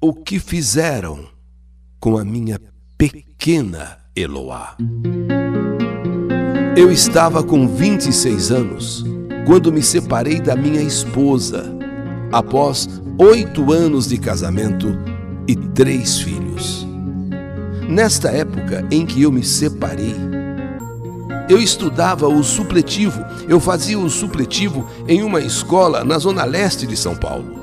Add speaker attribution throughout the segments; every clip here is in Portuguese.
Speaker 1: o que fizeram com a minha pequena Eloá. Eu estava com 26 anos quando me separei da minha esposa, após oito anos de casamento e três filhos. Nesta época em que eu me separei, eu estudava o supletivo, eu fazia o supletivo em uma escola na zona leste de São Paulo.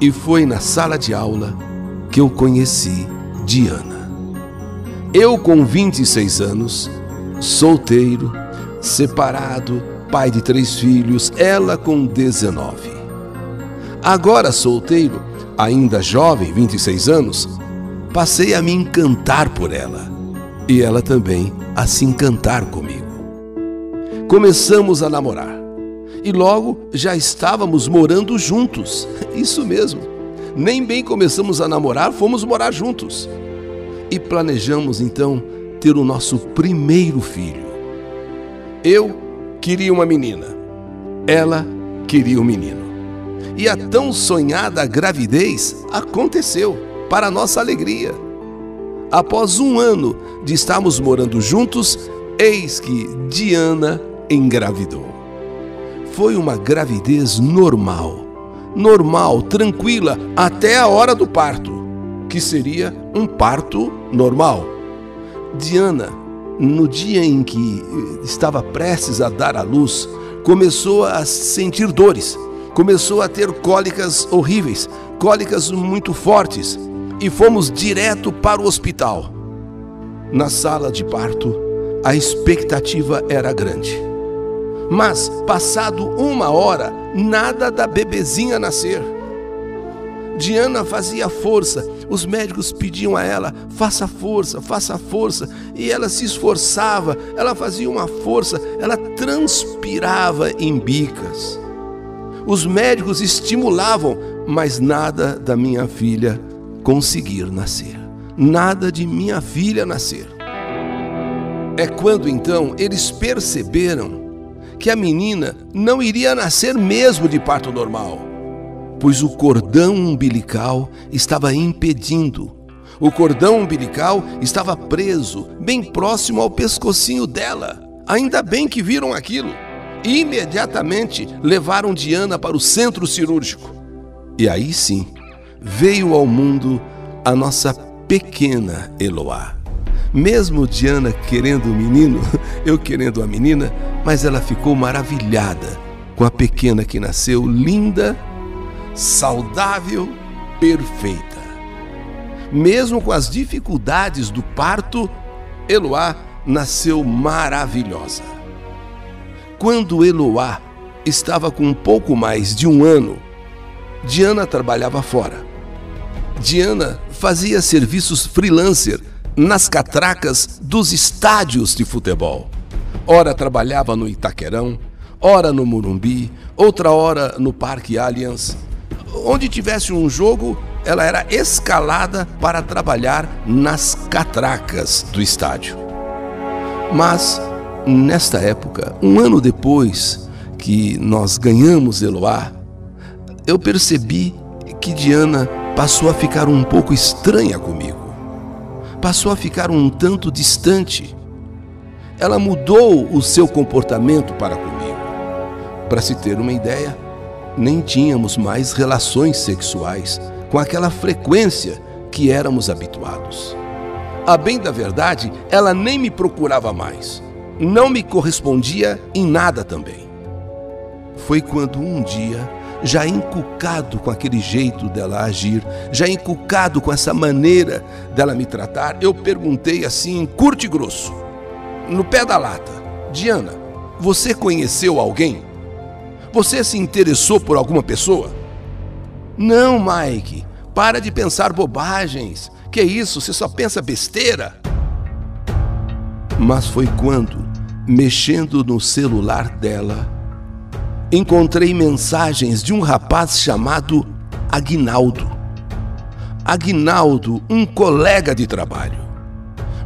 Speaker 1: E foi na sala de aula que eu conheci Diana. Eu, com 26 anos, solteiro, separado, pai de três filhos, ela com 19. Agora solteiro, ainda jovem, 26 anos, passei a me encantar por ela e ela também a se encantar comigo. Começamos a namorar e logo já estávamos morando juntos. Isso mesmo. Nem bem começamos a namorar, fomos morar juntos. E planejamos então ter o nosso primeiro filho. Eu queria uma menina, ela queria um menino. E a tão sonhada gravidez aconteceu, para nossa alegria. Após um ano de estarmos morando juntos, eis que Diana engravidou. Foi uma gravidez normal, normal, tranquila, até a hora do parto, que seria um parto normal. Diana, no dia em que estava prestes a dar à luz, começou a sentir dores, começou a ter cólicas horríveis, cólicas muito fortes, e fomos direto para o hospital. Na sala de parto, a expectativa era grande. Mas, passado uma hora, nada da bebezinha nascer. Diana fazia força, os médicos pediam a ela: faça força, faça força, e ela se esforçava, ela fazia uma força, ela transpirava em bicas. Os médicos estimulavam, mas nada da minha filha conseguir nascer, nada de minha filha nascer. É quando então eles perceberam que a menina não iria nascer mesmo de parto normal, pois o cordão umbilical estava impedindo. O cordão umbilical estava preso, bem próximo ao pescocinho dela. Ainda bem que viram aquilo. Imediatamente levaram Diana para o centro cirúrgico. E aí sim, veio ao mundo a nossa pequena Eloá. Mesmo Diana querendo o menino, eu querendo a menina, mas ela ficou maravilhada com a pequena que nasceu linda, saudável, perfeita. Mesmo com as dificuldades do parto, Eloá nasceu maravilhosa. Quando Eloá estava com um pouco mais de um ano, Diana trabalhava fora. Diana fazia serviços freelancer nas catracas dos estádios de futebol. Ora trabalhava no Itaquerão, ora no Murumbi, outra hora no Parque Allianz. Onde tivesse um jogo, ela era escalada para trabalhar nas catracas do estádio. Mas, nesta época, um ano depois que nós ganhamos Eloá, eu percebi que Diana passou a ficar um pouco estranha comigo. Passou a ficar um tanto distante. Ela mudou o seu comportamento para comigo. Para se ter uma ideia, nem tínhamos mais relações sexuais com aquela frequência que éramos habituados. A bem da verdade, ela nem me procurava mais. Não me correspondia em nada também. Foi quando um dia já encucado com aquele jeito dela agir, já encucado com essa maneira dela me tratar, eu perguntei assim, curto e grosso, no pé da lata: Diana, você conheceu alguém? Você se interessou por alguma pessoa? Não, Mike, para de pensar bobagens. Que isso, você só pensa besteira. Mas foi quando, mexendo no celular dela, encontrei mensagens de um rapaz chamado Agnaldo. Agnaldo, um colega de trabalho.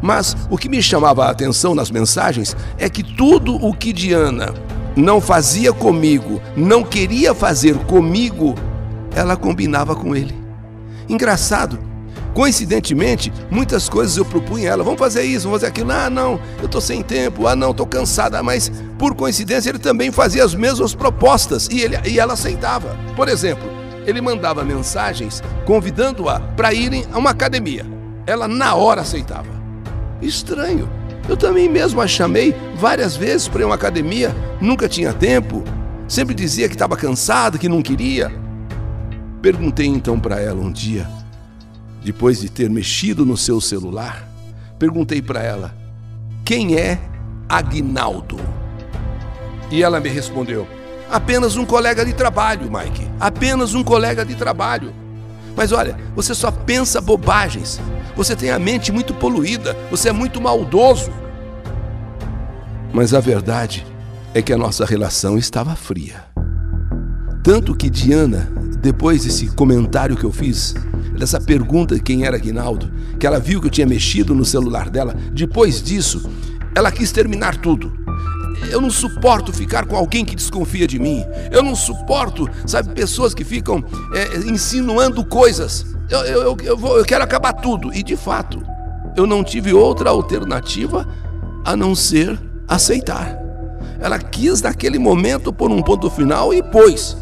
Speaker 1: Mas o que me chamava a atenção nas mensagens é que tudo o que Diana não fazia comigo, não queria fazer comigo, ela combinava com ele. Engraçado, Coincidentemente, muitas coisas eu propunha a ela, vamos fazer isso, vamos fazer aquilo. Ah, não, eu estou sem tempo, ah, não, estou cansada. Mas, por coincidência, ele também fazia as mesmas propostas e, ele, e ela aceitava. Por exemplo, ele mandava mensagens convidando-a para irem a uma academia. Ela, na hora, aceitava. Estranho. Eu também mesmo a chamei várias vezes para uma academia, nunca tinha tempo, sempre dizia que estava cansada, que não queria. Perguntei então para ela um dia depois de ter mexido no seu celular, perguntei para ela: Quem é Agnaldo? E ela me respondeu: Apenas um colega de trabalho, Mike. Apenas um colega de trabalho. Mas olha, você só pensa bobagens. Você tem a mente muito poluída. Você é muito maldoso. Mas a verdade é que a nossa relação estava fria. Tanto que Diana, depois desse comentário que eu fiz, dessa pergunta de quem era Aguinaldo, que ela viu que eu tinha mexido no celular dela. Depois disso, ela quis terminar tudo. Eu não suporto ficar com alguém que desconfia de mim. Eu não suporto, sabe, pessoas que ficam é, insinuando coisas. Eu, eu, eu, vou, eu quero acabar tudo. E de fato, eu não tive outra alternativa a não ser aceitar. Ela quis naquele momento pôr um ponto final e pôs.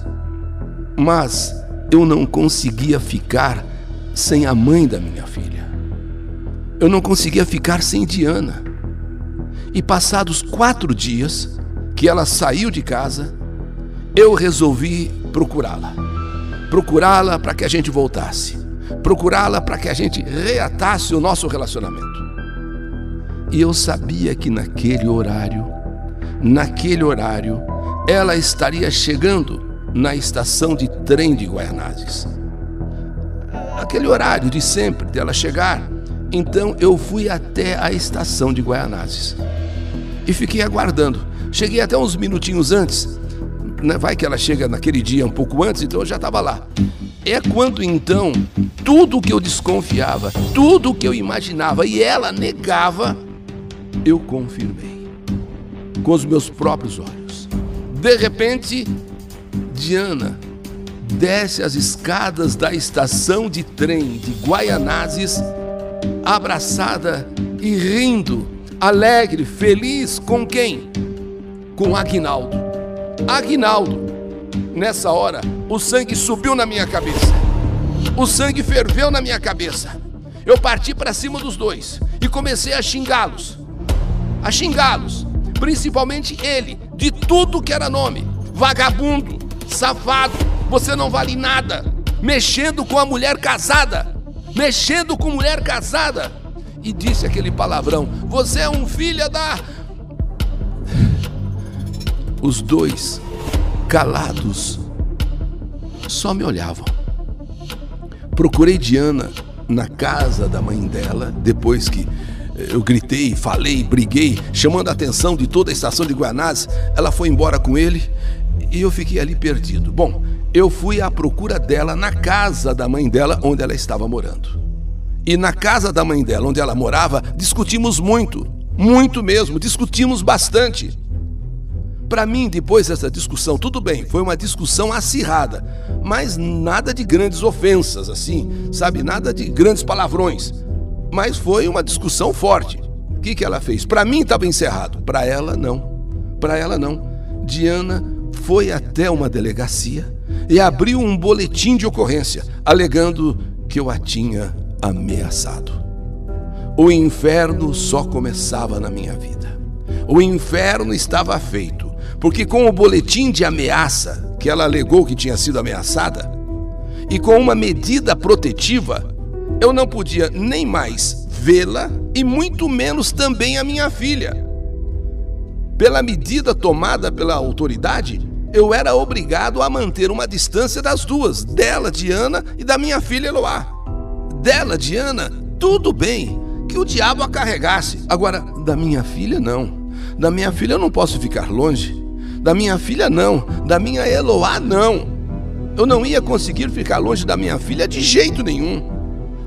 Speaker 1: Mas eu não conseguia ficar sem a mãe da minha filha. Eu não conseguia ficar sem Diana. E passados quatro dias que ela saiu de casa, eu resolvi procurá-la. Procurá-la para que a gente voltasse. Procurá-la para que a gente reatasse o nosso relacionamento. E eu sabia que naquele horário, naquele horário, ela estaria chegando na estação de trem de Guaianazes aquele horário de sempre dela chegar. Então eu fui até a estação de Guaianazes e fiquei aguardando. Cheguei até uns minutinhos antes. Né? Vai que ela chega naquele dia um pouco antes, então eu já estava lá. É quando então tudo que eu desconfiava, tudo que eu imaginava e ela negava, eu confirmei com os meus próprios olhos. De repente, Diana desce as escadas da estação de trem de Guaianazes, abraçada e rindo, alegre, feliz com quem? Com Aguinaldo. Aguinaldo. Nessa hora, o sangue subiu na minha cabeça. O sangue ferveu na minha cabeça. Eu parti para cima dos dois e comecei a xingá-los. A xingá-los, principalmente ele, de tudo que era nome: vagabundo, safado, você não vale nada. Mexendo com a mulher casada. Mexendo com mulher casada. E disse aquele palavrão: Você é um filho da. Os dois, calados, só me olhavam. Procurei Diana na casa da mãe dela, depois que eu gritei, falei, briguei, chamando a atenção de toda a estação de Guanás. Ela foi embora com ele e eu fiquei ali perdido. Bom, eu fui à procura dela na casa da mãe dela, onde ela estava morando. E na casa da mãe dela, onde ela morava, discutimos muito, muito mesmo, discutimos bastante. Para mim, depois dessa discussão, tudo bem, foi uma discussão acirrada, mas nada de grandes ofensas, assim, sabe? Nada de grandes palavrões. Mas foi uma discussão forte. O que, que ela fez? Para mim estava encerrado, para ela não. Para ela não. Diana foi até uma delegacia e abriu um boletim de ocorrência, alegando que eu a tinha ameaçado. O inferno só começava na minha vida. O inferno estava feito, porque com o boletim de ameaça que ela alegou que tinha sido ameaçada, e com uma medida protetiva, eu não podia nem mais vê-la e muito menos também a minha filha. Pela medida tomada pela autoridade, eu era obrigado a manter uma distância das duas, dela, Diana, e da minha filha Eloá. Dela, Diana, tudo bem, que o diabo a carregasse. Agora, da minha filha, não. Da minha filha eu não posso ficar longe. Da minha filha, não. Da minha Eloá, não. Eu não ia conseguir ficar longe da minha filha de jeito nenhum.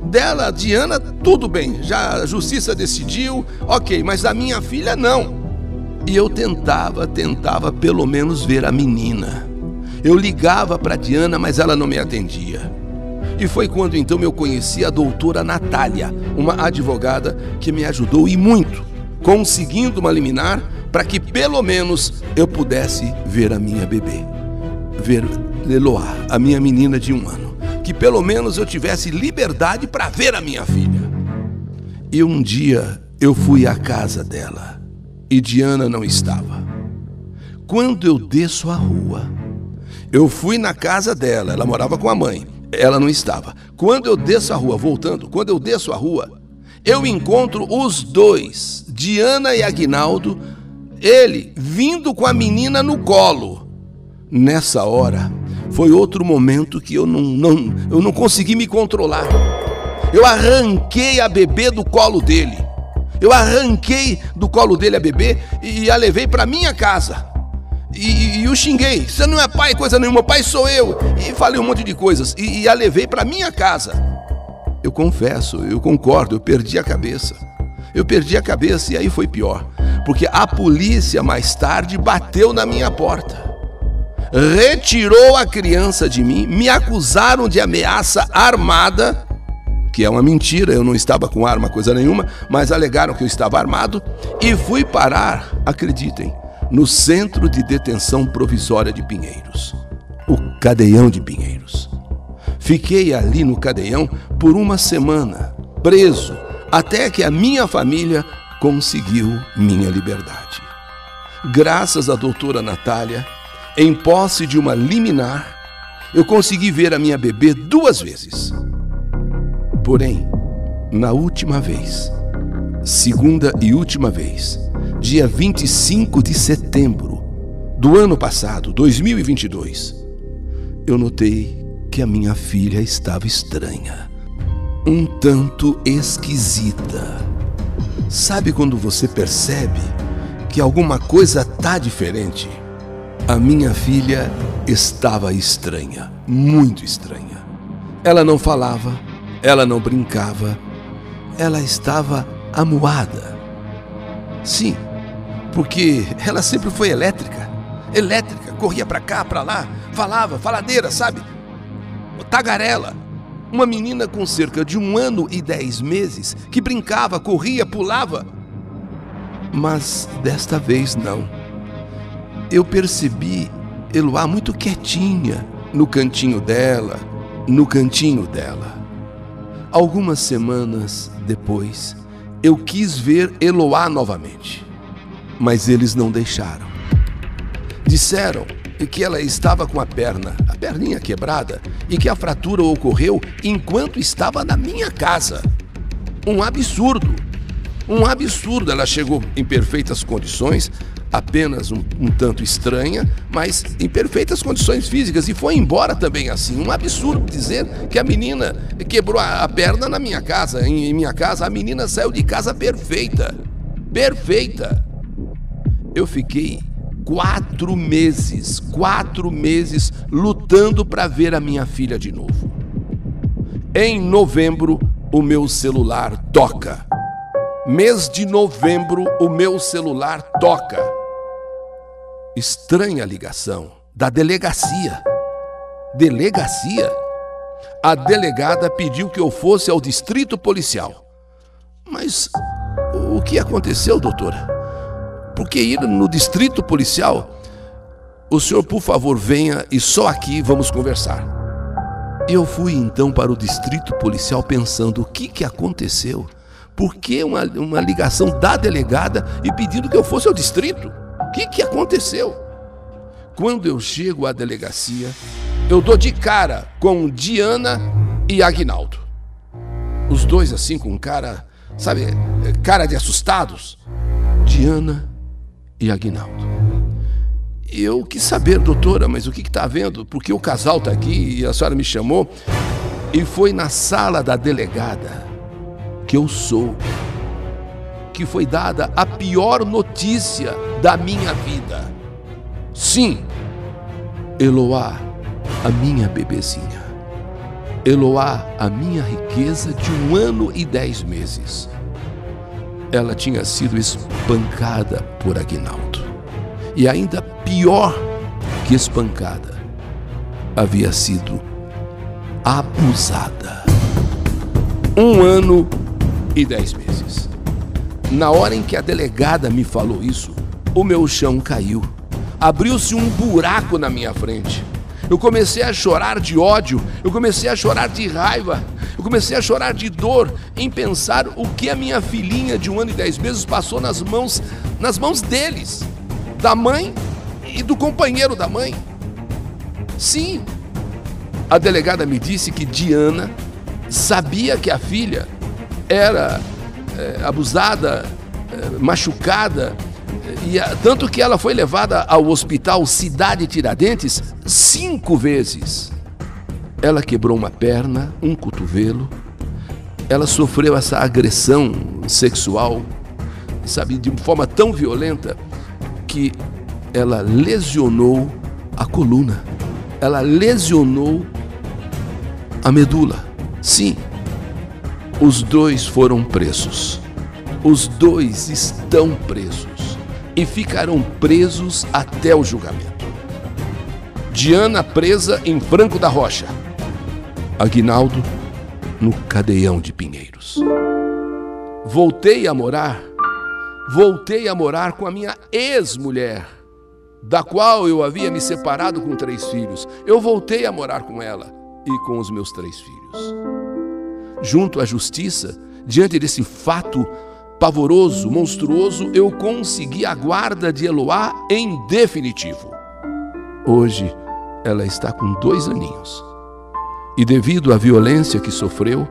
Speaker 1: Dela, Diana, tudo bem, já a justiça decidiu, ok, mas da minha filha, não. E eu tentava, tentava pelo menos ver a menina. Eu ligava para Diana, mas ela não me atendia. E foi quando então eu conheci a doutora Natália, uma advogada que me ajudou e muito, conseguindo uma liminar para que pelo menos eu pudesse ver a minha bebê, ver Leloá, a minha menina de um ano, que pelo menos eu tivesse liberdade para ver a minha filha. E um dia eu fui à casa dela e Diana não estava. Quando eu desço a rua, eu fui na casa dela, ela morava com a mãe, ela não estava. Quando eu desço a rua, voltando, quando eu desço a rua, eu encontro os dois, Diana e Aguinaldo, ele vindo com a menina no colo. Nessa hora, foi outro momento que eu não, não, eu não consegui me controlar. Eu arranquei a bebê do colo dele. Eu arranquei do colo dele a bebê e a levei para minha casa. E, e, o xinguei. Você não é pai, coisa nenhuma. Pai sou eu. E falei um monte de coisas. E, e a levei para minha casa. Eu confesso, eu concordo, eu perdi a cabeça. Eu perdi a cabeça e aí foi pior porque a polícia mais tarde bateu na minha porta. Retirou a criança de mim, me acusaram de ameaça armada, que é uma mentira, eu não estava com arma, coisa nenhuma, mas alegaram que eu estava armado, e fui parar, acreditem, no Centro de Detenção Provisória de Pinheiros, o Cadeião de Pinheiros. Fiquei ali no cadeião por uma semana, preso, até que a minha família conseguiu minha liberdade. Graças à doutora Natália, em posse de uma liminar, eu consegui ver a minha bebê duas vezes. Porém, na última vez, segunda e última vez, dia 25 de setembro do ano passado, 2022, eu notei que a minha filha estava estranha, um tanto esquisita. Sabe quando você percebe que alguma coisa tá diferente? A minha filha estava estranha, muito estranha. Ela não falava, ela não brincava, ela estava amuada. Sim, porque ela sempre foi elétrica, elétrica, corria para cá, para lá, falava, faladeira, sabe? Tagarela. Uma menina com cerca de um ano e dez meses que brincava, corria, pulava. Mas desta vez não. Eu percebi Eloá muito quietinha no cantinho dela, no cantinho dela. Algumas semanas depois, eu quis ver Eloá novamente, mas eles não deixaram. Disseram que ela estava com a perna, a perninha quebrada, e que a fratura ocorreu enquanto estava na minha casa. Um absurdo. Um absurdo. Ela chegou em perfeitas condições, apenas um, um, tanto estranha, mas em perfeitas condições físicas e foi embora também assim. Um absurdo dizer que a menina quebrou a, a perna na minha casa. Em, em minha casa, a menina saiu de casa perfeita. Perfeita. Eu fiquei quatro meses, quatro meses lutando para ver a minha filha de novo. Em novembro, o meu celular toca. Mês de novembro, o meu celular toca. Estranha ligação da delegacia. Delegacia? A delegada pediu que eu fosse ao distrito policial. Mas o que aconteceu, doutora? Porque ir no distrito policial, o senhor, por favor, venha e só aqui vamos conversar. Eu fui então para o distrito policial pensando o que, que aconteceu. Por que uma, uma ligação da delegada e pedindo que eu fosse ao distrito? Que, que aconteceu? Quando eu chego à delegacia, eu dou de cara com Diana e Agnaldo. Os dois assim com cara, sabe, cara de assustados. Diana e Aguinaldo. Eu quis saber, doutora, mas o que está havendo? Porque o casal está aqui e a senhora me chamou. E foi na sala da delegada que eu sou, que foi dada a pior notícia da minha vida. Sim, Eloá, a minha bebezinha. Eloá, a minha riqueza de um ano e dez meses ela tinha sido espancada por Aguinaldo. E ainda pior que espancada, havia sido abusada. Um ano e dez meses. Na hora em que a delegada me falou isso, o meu chão caiu. Abriu-se um buraco na minha frente. Eu comecei a chorar de ódio, eu comecei a chorar de raiva, eu comecei a chorar de dor em pensar o que a minha filhinha de um ano e dez meses passou nas mãos, nas mãos deles, da mãe e do companheiro da mãe. Sim, a delegada me disse que Diana sabia que a filha era abusada, é, machucada, e tanto que ela foi levada ao hospital Cidade Tiradentes cinco vezes. Ela quebrou uma perna, um cotovelo, ela sofreu essa agressão sexual, sabe, de forma tão violenta que ela lesionou a coluna, ela lesionou a medula. Sim, os dois foram presos. Os dois estão presos e ficarão presos até o julgamento. Diana presa em Franco da Rocha. Aguinaldo no cadeião de Pinheiros. Voltei a morar, voltei a morar com a minha ex-mulher, da qual eu havia me separado com três filhos. Eu voltei a morar com ela e com os meus três filhos junto à justiça, diante desse fato pavoroso, monstruoso, eu consegui a guarda de Eloá em definitivo. Hoje, ela está com dois aninhos. E devido à violência que sofreu,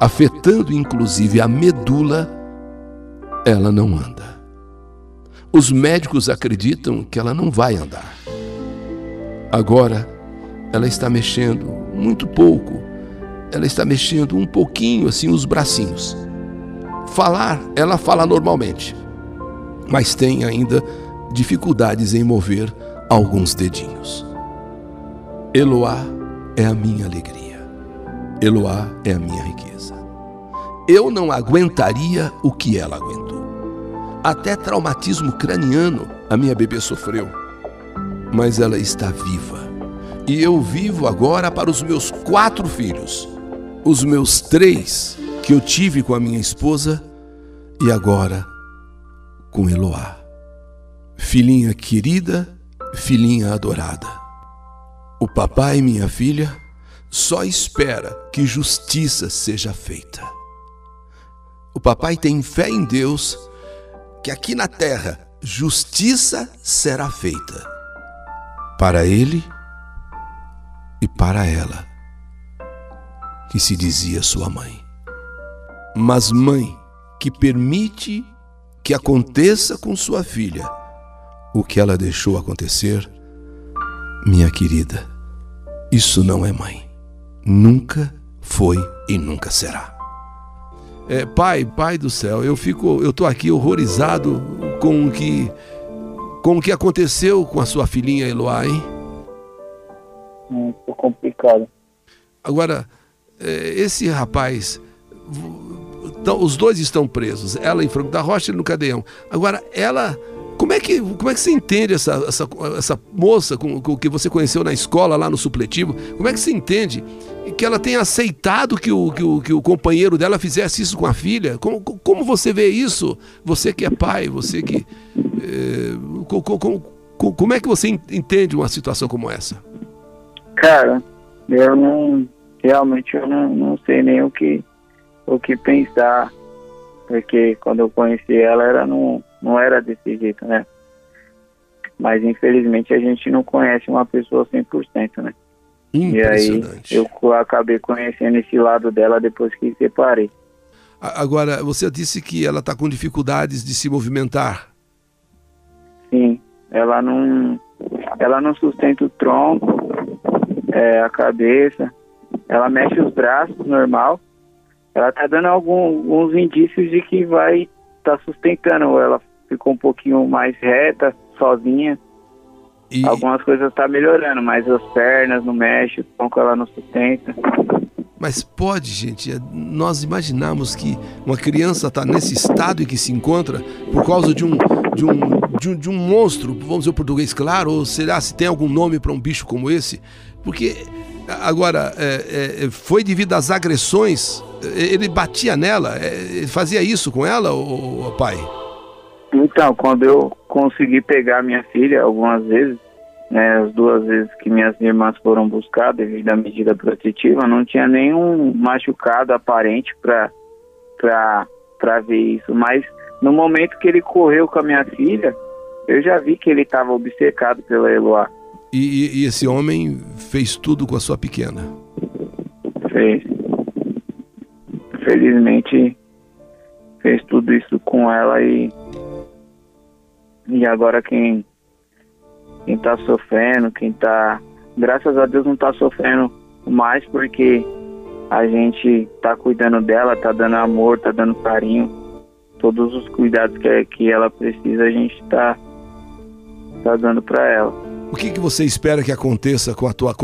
Speaker 1: afetando inclusive a medula, ela não anda. Os médicos acreditam que ela não vai andar. Agora, ela está mexendo muito pouco ela está mexendo um pouquinho assim os bracinhos. Falar, ela fala normalmente, mas tem ainda dificuldades em mover alguns dedinhos. Eloá é a minha alegria. Eloá é a minha riqueza. Eu não aguentaria o que ela aguentou. Até traumatismo craniano a minha bebê sofreu. Mas ela está viva. E eu vivo agora para os meus quatro filhos os meus três que eu tive com a minha esposa e agora com Eloá. Filhinha querida, filhinha adorada. O papai, minha filha, só espera que justiça seja feita. O papai tem fé em Deus que aqui na terra justiça será feita para ele e para ela que se dizia sua mãe. Mas mãe que permite que aconteça com sua filha o que ela deixou acontecer, minha querida, isso não é mãe. Nunca foi e nunca será. É, pai, pai do céu, eu fico, eu tô aqui horrorizado com o que com o que aconteceu com a sua filhinha Eloá, hein?
Speaker 2: Muito complicado.
Speaker 1: Agora, esse rapaz, os dois estão presos, ela em Franco da Rocha e no Cadeião. Agora, ela, como é que, como é que você entende essa, essa, essa moça com, com, que você conheceu na escola, lá no supletivo? Como é que você entende que ela tenha aceitado que o, que o, que o companheiro dela fizesse isso com a filha? Como, como você vê isso? Você que é pai, você que. É, como é que você entende uma situação como essa?
Speaker 2: Cara, eu não realmente eu não, não sei nem o que, o que pensar, porque quando eu conheci ela, ela não, não era desse jeito, né? Mas infelizmente a gente não conhece uma pessoa 100%, né? E aí eu acabei conhecendo esse lado dela depois que separei.
Speaker 1: Agora, você disse que ela está com dificuldades de se movimentar.
Speaker 2: Sim, ela não, ela não sustenta o tronco, é, a cabeça, ela mexe os braços normal. Ela tá dando algum, alguns indícios de que vai estar tá sustentando. Ela ficou um pouquinho mais reta, sozinha. E... Algumas coisas tá melhorando, mas as pernas não mexem, o tronco ela não sustenta.
Speaker 1: Mas pode, gente, é, nós imaginamos que uma criança está nesse estado em que se encontra por causa de um, de um, de um, de um monstro, vamos dizer o português claro, ou será se tem algum nome para um bicho como esse? Porque Agora, é, é, foi devido às agressões? Ele batia nela? É, fazia isso com ela, o pai?
Speaker 2: Então, quando eu consegui pegar minha filha algumas vezes, né, as duas vezes que minhas irmãs foram buscar devido à medida protetiva, não tinha nenhum machucado aparente para para ver isso. Mas no momento que ele correu com a minha filha, eu já vi que ele estava obcecado pela Eloá.
Speaker 1: E, e, esse homem fez tudo com a sua pequena?
Speaker 2: Fez. Felizmente fez tudo isso com ela e e agora quem quem tá sofrendo, quem tá graças a Deus não tá sofrendo mais porque a gente tá cuidando dela, tá dando amor, tá dando carinho, todos os cuidados que, que ela precisa a gente tá tá dando para ela.
Speaker 1: O que, que você espera que aconteça com a tua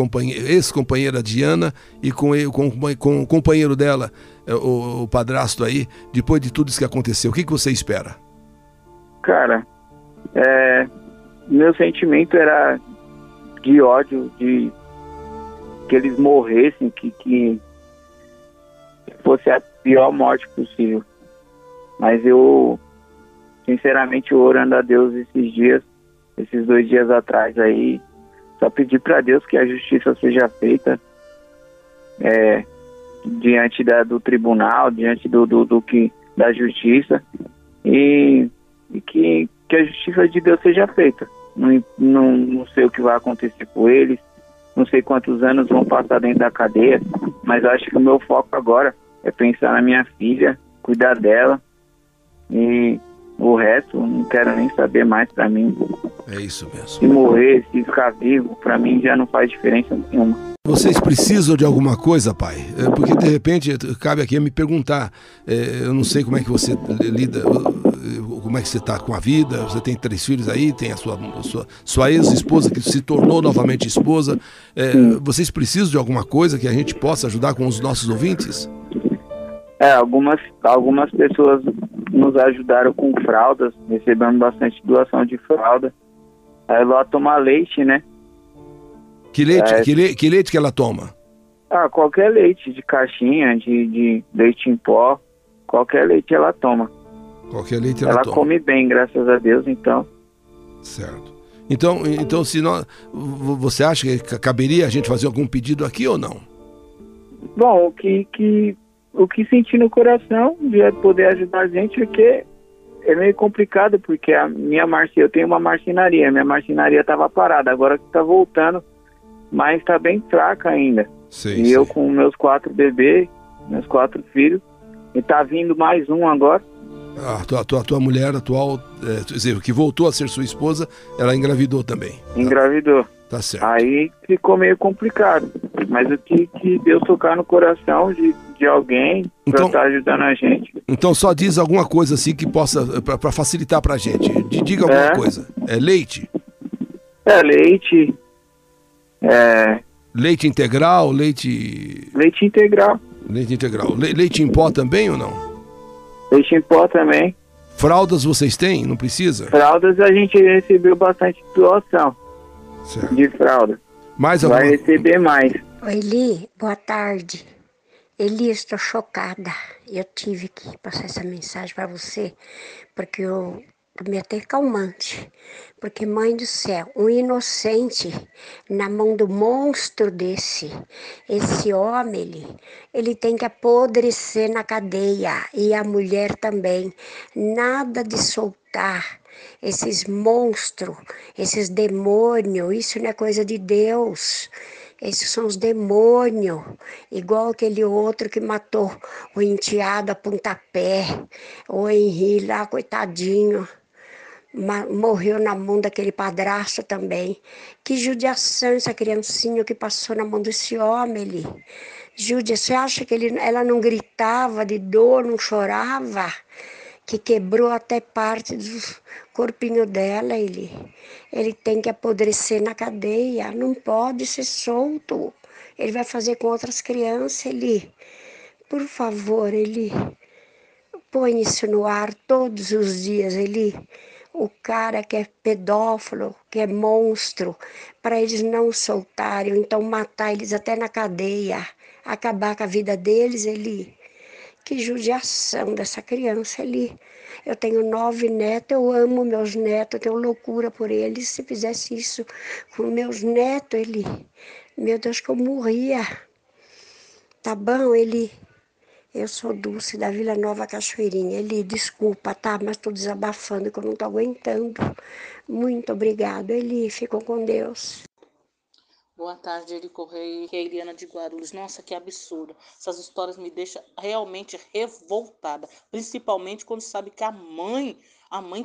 Speaker 1: ex-companheira Diana e com, com, com o companheiro dela, é, o, o padrasto aí, depois de tudo isso que aconteceu? O que, que você espera?
Speaker 2: Cara, é, meu sentimento era de ódio, de que eles morressem, que, que fosse a pior morte possível. Mas eu, sinceramente, orando a Deus esses dias, esses dois dias atrás aí, só pedi para Deus que a justiça seja feita é, diante da, do tribunal, diante do, do, do que da justiça e, e que que a justiça de Deus seja feita. Não, não, não sei o que vai acontecer com eles, não sei quantos anos vão passar dentro da cadeia, mas acho que o meu foco agora é pensar na minha filha, cuidar dela e o resto não quero nem saber mais para mim.
Speaker 1: É isso mesmo.
Speaker 2: Se morrer, se ficar vivo, para mim já não faz diferença nenhuma.
Speaker 1: Vocês precisam de alguma coisa, pai? É, porque de repente cabe aqui me perguntar. É, eu não sei como é que você lida como é que você está com a vida, você tem três filhos aí, tem a sua, sua, sua ex-esposa que se tornou novamente esposa. É, vocês precisam de alguma coisa que a gente possa ajudar com os nossos ouvintes?
Speaker 2: É, algumas, algumas pessoas nos ajudaram com fraldas, recebemos bastante doação de fralda. Aí ela toma leite, né?
Speaker 1: Que leite, é, que, le, que leite que ela toma?
Speaker 2: Ah, qualquer leite, de caixinha, de, de leite em pó, qualquer leite ela toma.
Speaker 1: Qualquer leite ela,
Speaker 2: ela
Speaker 1: toma.
Speaker 2: come bem, graças a Deus, então.
Speaker 1: Certo. Então, então se nós, você acha que caberia a gente fazer algum pedido aqui ou não?
Speaker 2: Bom, o que, que, o que senti no coração de poder ajudar a gente, porque é meio complicado, porque a minha marcenaria, eu tenho uma marcenaria, minha marcenaria estava parada, agora que está voltando, mas está bem fraca ainda. Sim, e sim. eu com meus quatro bebês, meus quatro filhos, e tá vindo mais um agora
Speaker 1: a tua, tua, tua mulher atual, é, dizer, que voltou a ser sua esposa, ela engravidou também.
Speaker 2: Tá? Engravidou.
Speaker 1: Tá certo.
Speaker 2: Aí ficou meio complicado. Mas o que, que Deus tocar no coração de, de alguém então, estar tá ajudando a gente.
Speaker 1: Então só diz alguma coisa assim que possa, para facilitar pra gente. Diga alguma é. coisa. É leite?
Speaker 2: É leite. É.
Speaker 1: Leite integral, leite.
Speaker 2: Leite integral.
Speaker 1: Leite integral. Le leite em pó também ou não?
Speaker 2: Leite em pó também.
Speaker 1: Fraldas vocês têm? Não precisa?
Speaker 2: Fraldas a gente recebeu bastante doação certo. de fralda.
Speaker 1: Mais alguma...
Speaker 2: Vai receber mais.
Speaker 3: Oi, Eli, boa tarde. Eli, estou chocada. Eu tive que passar essa mensagem para você, porque eu tomei até calmante. Porque, mãe do céu, um inocente na mão do monstro desse, esse homem, ele, ele tem que apodrecer na cadeia e a mulher também. Nada de soltar esses monstros, esses demônios, isso não é coisa de Deus. Esses são os demônios, igual aquele outro que matou o enteado a pontapé, o Henri lá, coitadinho morreu na mão daquele padrasto também. Que judiação essa criancinha que passou na mão desse homem ali. Júdia, você acha que ele, ela não gritava de dor, não chorava? Que quebrou até parte do corpinho dela, ele. Ele tem que apodrecer na cadeia, não pode ser solto. Ele vai fazer com outras crianças, ele. Por favor, ele. Põe isso no ar todos os dias, ele o cara que é pedófilo, que é monstro, para eles não soltarem, então matar eles até na cadeia, acabar com a vida deles, ele. Que judiação dessa criança ali. Eu tenho nove netos, eu amo meus netos, eu tenho loucura por eles. Se fizesse isso com meus netos, ele. Meu Deus, que eu morria. Tá bom, ele. Eu sou Dulce da Vila Nova Cachoeirinha. Eli, desculpa, tá? Mas estou desabafando que eu não estou aguentando. Muito obrigado, Eli. Ficou com Deus.
Speaker 4: Boa tarde, Eri Correia e Eliana de Guarulhos. Nossa, que absurdo. Essas histórias me deixam realmente revoltada. Principalmente quando sabe que a mãe a mãe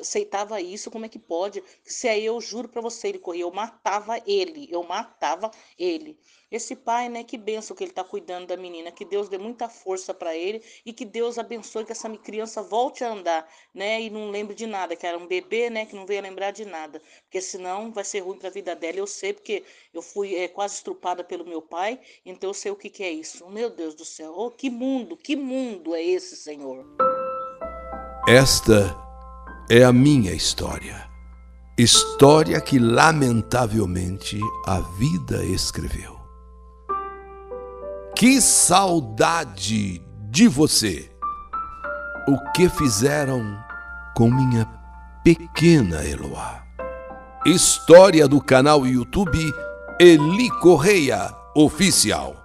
Speaker 4: aceitava isso, como é que pode? Se aí eu juro para você, ele corria, eu matava ele, eu matava ele. Esse pai, né, que benção que ele está cuidando da menina, que Deus dê muita força para ele e que Deus abençoe que essa criança volte a andar, né, e não lembre de nada, que era um bebê, né, que não veio lembrar de nada, porque senão vai ser ruim para a vida dela. Eu sei porque eu fui é, quase estrupada pelo meu pai, então eu sei o que, que é isso. Meu Deus do céu, oh, que mundo, que mundo é esse, Senhor?
Speaker 1: Esta é a minha história. História que, lamentavelmente, a vida escreveu. Que saudade de você! O que fizeram com minha pequena Eloá? História do canal YouTube Eli Correia Oficial.